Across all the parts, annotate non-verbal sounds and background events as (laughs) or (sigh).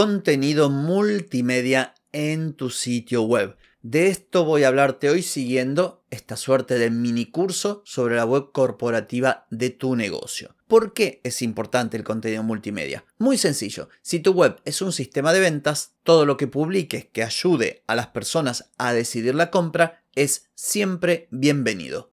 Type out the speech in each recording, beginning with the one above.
contenido multimedia en tu sitio web. De esto voy a hablarte hoy siguiendo esta suerte de mini curso sobre la web corporativa de tu negocio. ¿Por qué es importante el contenido multimedia? Muy sencillo, si tu web es un sistema de ventas, todo lo que publiques que ayude a las personas a decidir la compra es siempre bienvenido.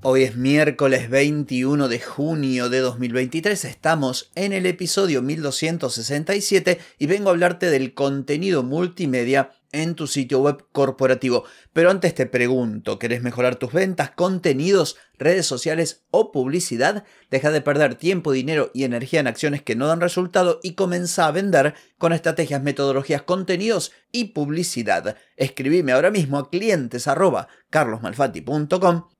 Hoy es miércoles 21 de junio de 2023, estamos en el episodio 1267 y vengo a hablarte del contenido multimedia en tu sitio web corporativo. Pero antes te pregunto, ¿querés mejorar tus ventas, contenidos, redes sociales o publicidad? Deja de perder tiempo, dinero y energía en acciones que no dan resultado y comienza a vender con estrategias, metodologías, contenidos y publicidad. Escribime ahora mismo a clientes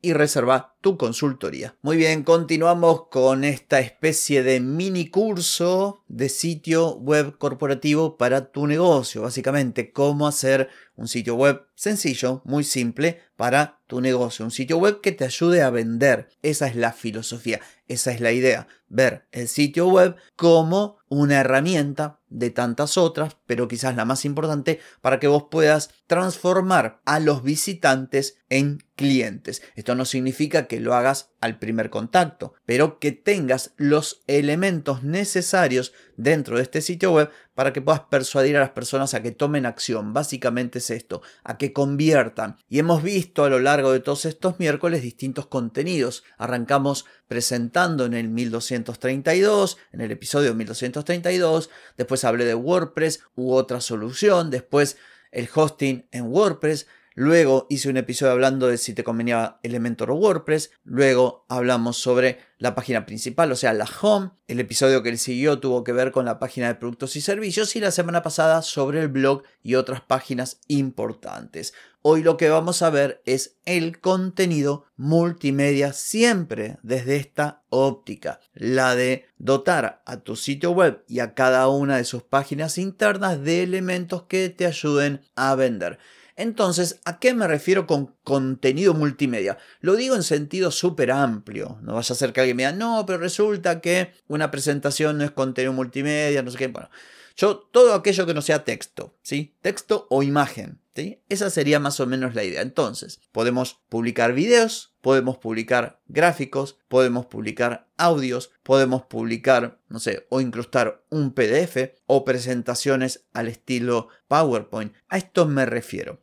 y reserva tu consultoría. Muy bien, continuamos con esta especie de mini curso de sitio web corporativo para tu negocio. Básicamente, cómo hacer un sitio web sencillo, muy simple para tu negocio. Un sitio web que te ayude a vender. Esa es la filosofía, esa es la idea. Ver el sitio web como una herramienta de tantas otras, pero quizás la más importante para que vos puedas transformar a los visitantes en clientes. Esto no significa que lo hagas al primer contacto, pero que tengas los elementos necesarios dentro de este sitio web para que puedas persuadir a las personas a que tomen acción. Básicamente es esto, a que conviertan. Y hemos visto a lo largo de todos estos miércoles distintos contenidos. Arrancamos presentando en el 1232, en el episodio 1232, después hablé de WordPress u otra solución, después el hosting en WordPress, Luego hice un episodio hablando de si te convenía Elementor o WordPress. Luego hablamos sobre la página principal, o sea, la home. El episodio que le siguió tuvo que ver con la página de productos y servicios. Y la semana pasada sobre el blog y otras páginas importantes. Hoy lo que vamos a ver es el contenido multimedia siempre desde esta óptica, la de dotar a tu sitio web y a cada una de sus páginas internas de elementos que te ayuden a vender. Entonces, ¿a qué me refiero con contenido multimedia? Lo digo en sentido súper amplio. No vaya a ser que alguien me diga, no, pero resulta que una presentación no es contenido multimedia, no sé qué. Bueno, yo, todo aquello que no sea texto, ¿sí? Texto o imagen, ¿sí? Esa sería más o menos la idea. Entonces, podemos publicar videos, podemos publicar gráficos, podemos publicar audios, podemos publicar, no sé, o incrustar un PDF o presentaciones al estilo PowerPoint. A esto me refiero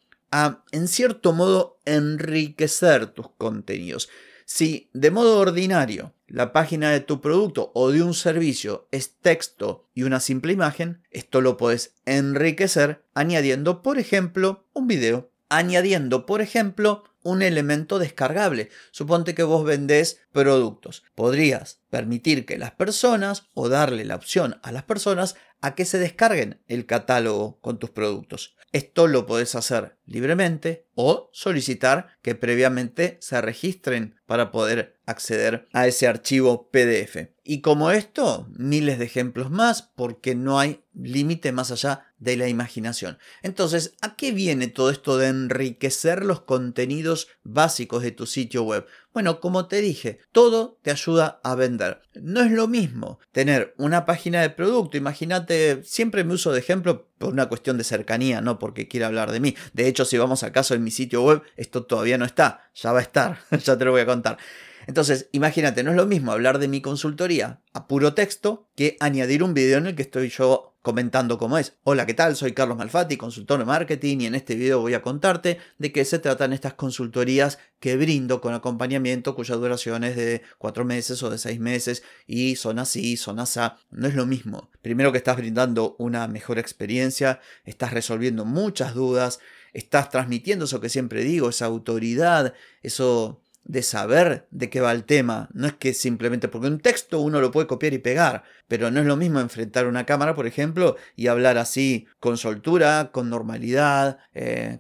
en cierto modo, enriquecer tus contenidos. Si de modo ordinario la página de tu producto o de un servicio es texto y una simple imagen, esto lo puedes enriquecer añadiendo, por ejemplo, un video, añadiendo, por ejemplo, un elemento descargable. Suponte que vos vendés productos. Podrías permitir que las personas o darle la opción a las personas a que se descarguen el catálogo con tus productos. Esto lo podés hacer libremente o solicitar que previamente se registren para poder acceder a ese archivo PDF. Y como esto, miles de ejemplos más porque no hay límite más allá de la imaginación. Entonces, ¿a qué viene todo esto de enriquecer los contenidos básicos de tu sitio web? Bueno, como te dije, todo te ayuda a vender. No es lo mismo tener una página de producto. Imagínate, siempre me uso de ejemplo por una cuestión de cercanía, no porque quiera hablar de mí. De hecho, si vamos acaso en mi sitio web, esto todavía no está, ya va a estar, (laughs) ya te lo voy a contar. Entonces, imagínate, no es lo mismo hablar de mi consultoría a puro texto que añadir un video en el que estoy yo comentando cómo es. Hola, ¿qué tal? Soy Carlos Malfatti, consultor de marketing y en este video voy a contarte de qué se tratan estas consultorías que brindo con acompañamiento cuya duración es de cuatro meses o de seis meses y son así, son así. No es lo mismo. Primero que estás brindando una mejor experiencia, estás resolviendo muchas dudas, estás transmitiendo eso que siempre digo, esa autoridad, eso de saber de qué va el tema. No es que simplemente porque un texto uno lo puede copiar y pegar, pero no es lo mismo enfrentar una cámara, por ejemplo, y hablar así con soltura, con normalidad, eh,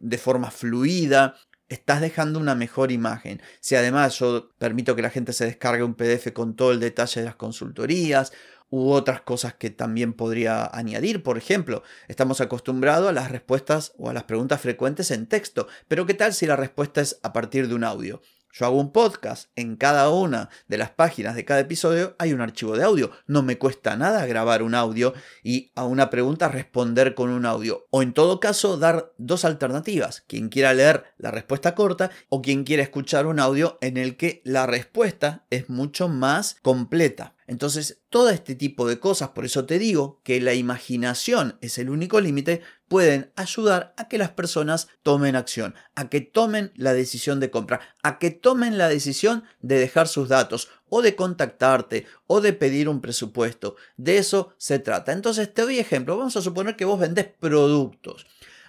de forma fluida. Estás dejando una mejor imagen. Si además yo permito que la gente se descargue un PDF con todo el detalle de las consultorías, u otras cosas que también podría añadir. Por ejemplo, estamos acostumbrados a las respuestas o a las preguntas frecuentes en texto, pero ¿qué tal si la respuesta es a partir de un audio? Yo hago un podcast, en cada una de las páginas de cada episodio hay un archivo de audio. No me cuesta nada grabar un audio y a una pregunta responder con un audio. O en todo caso dar dos alternativas. Quien quiera leer la respuesta corta o quien quiera escuchar un audio en el que la respuesta es mucho más completa. Entonces, todo este tipo de cosas, por eso te digo que la imaginación es el único límite, pueden ayudar a que las personas tomen acción, a que tomen la decisión de comprar, a que tomen la decisión de dejar sus datos o de contactarte o de pedir un presupuesto. De eso se trata. Entonces, te doy ejemplo. Vamos a suponer que vos vendés productos.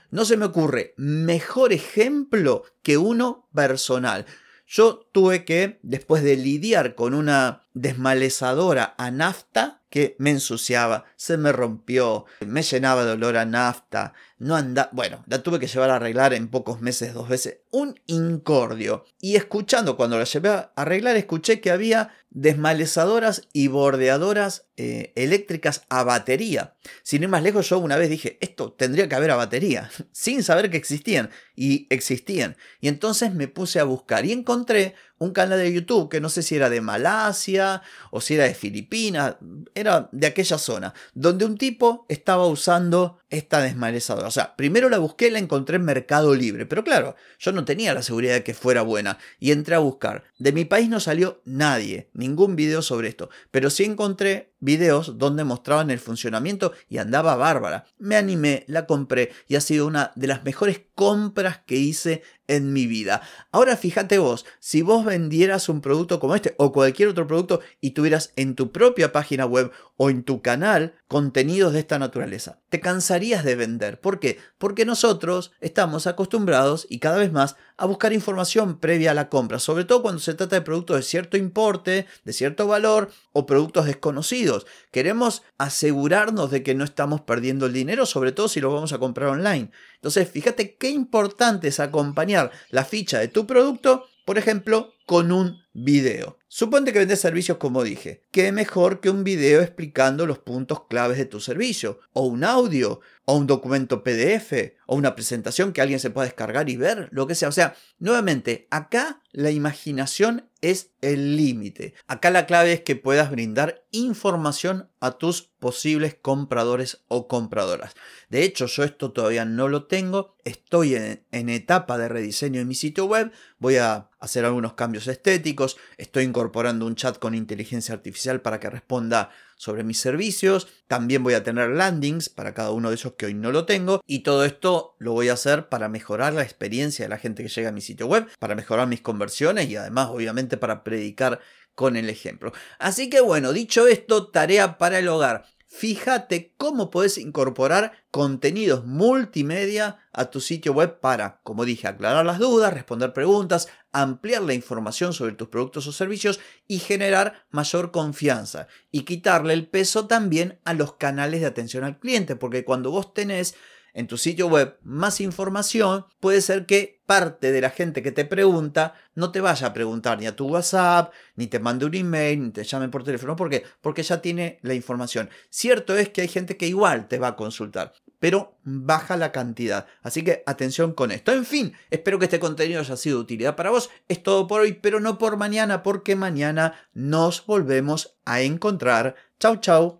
No se me ocurre mejor ejemplo que uno personal. Yo tuve que, después de lidiar con una desmalezadora a nafta que me ensuciaba, se me rompió, me llenaba de olor a nafta, no anda, bueno, la tuve que llevar a arreglar en pocos meses dos veces, un incordio. Y escuchando cuando la llevé a arreglar, escuché que había desmalezadoras y bordeadoras eh, eléctricas a batería. Sin ir más lejos, yo una vez dije, esto tendría que haber a batería, (laughs) sin saber que existían, y existían. Y entonces me puse a buscar y encontré un canal de YouTube que no sé si era de Malasia o si era de Filipinas, de aquella zona, donde un tipo estaba usando esta desmalezadora. O sea, primero la busqué, la encontré en Mercado Libre, pero claro, yo no tenía la seguridad de que fuera buena y entré a buscar. De mi país no salió nadie, ningún video sobre esto, pero sí encontré videos donde mostraban el funcionamiento y andaba bárbara. Me animé, la compré y ha sido una de las mejores compras que hice en mi vida. Ahora fíjate vos, si vos vendieras un producto como este o cualquier otro producto y tuvieras en tu propia página web o en tu canal contenidos de esta naturaleza, te cansarías de vender. ¿Por qué? Porque nosotros estamos acostumbrados y cada vez más a buscar información previa a la compra, sobre todo cuando se trata de productos de cierto importe, de cierto valor o productos desconocidos. Queremos asegurarnos de que no estamos perdiendo el dinero, sobre todo si lo vamos a comprar online. Entonces, fíjate qué importante es acompañar la ficha de tu producto, por ejemplo, con un video. Suponte que vendes servicios como dije. ¿Qué mejor que un video explicando los puntos claves de tu servicio? O un audio, o un documento PDF, o una presentación que alguien se pueda descargar y ver, lo que sea. O sea, nuevamente, acá la imaginación es el límite. Acá la clave es que puedas brindar información a tus posibles compradores o compradoras. De hecho, yo esto todavía no lo tengo. Estoy en, en etapa de rediseño de mi sitio web. Voy a hacer algunos cambios estéticos, estoy incorporando un chat con inteligencia artificial para que responda sobre mis servicios, también voy a tener landings para cada uno de esos que hoy no lo tengo y todo esto lo voy a hacer para mejorar la experiencia de la gente que llega a mi sitio web, para mejorar mis conversiones y además obviamente para predicar con el ejemplo. Así que bueno, dicho esto, tarea para el hogar fíjate cómo puedes incorporar contenidos multimedia a tu sitio web para, como dije, aclarar las dudas, responder preguntas, ampliar la información sobre tus productos o servicios y generar mayor confianza y quitarle el peso también a los canales de atención al cliente, porque cuando vos tenés en tu sitio web más información, puede ser que parte de la gente que te pregunta no te vaya a preguntar ni a tu WhatsApp, ni te mande un email, ni te llame por teléfono. ¿Por qué? Porque ya tiene la información. Cierto es que hay gente que igual te va a consultar, pero baja la cantidad. Así que atención con esto. En fin, espero que este contenido haya sido de utilidad para vos. Es todo por hoy, pero no por mañana, porque mañana nos volvemos a encontrar. Chau, chau.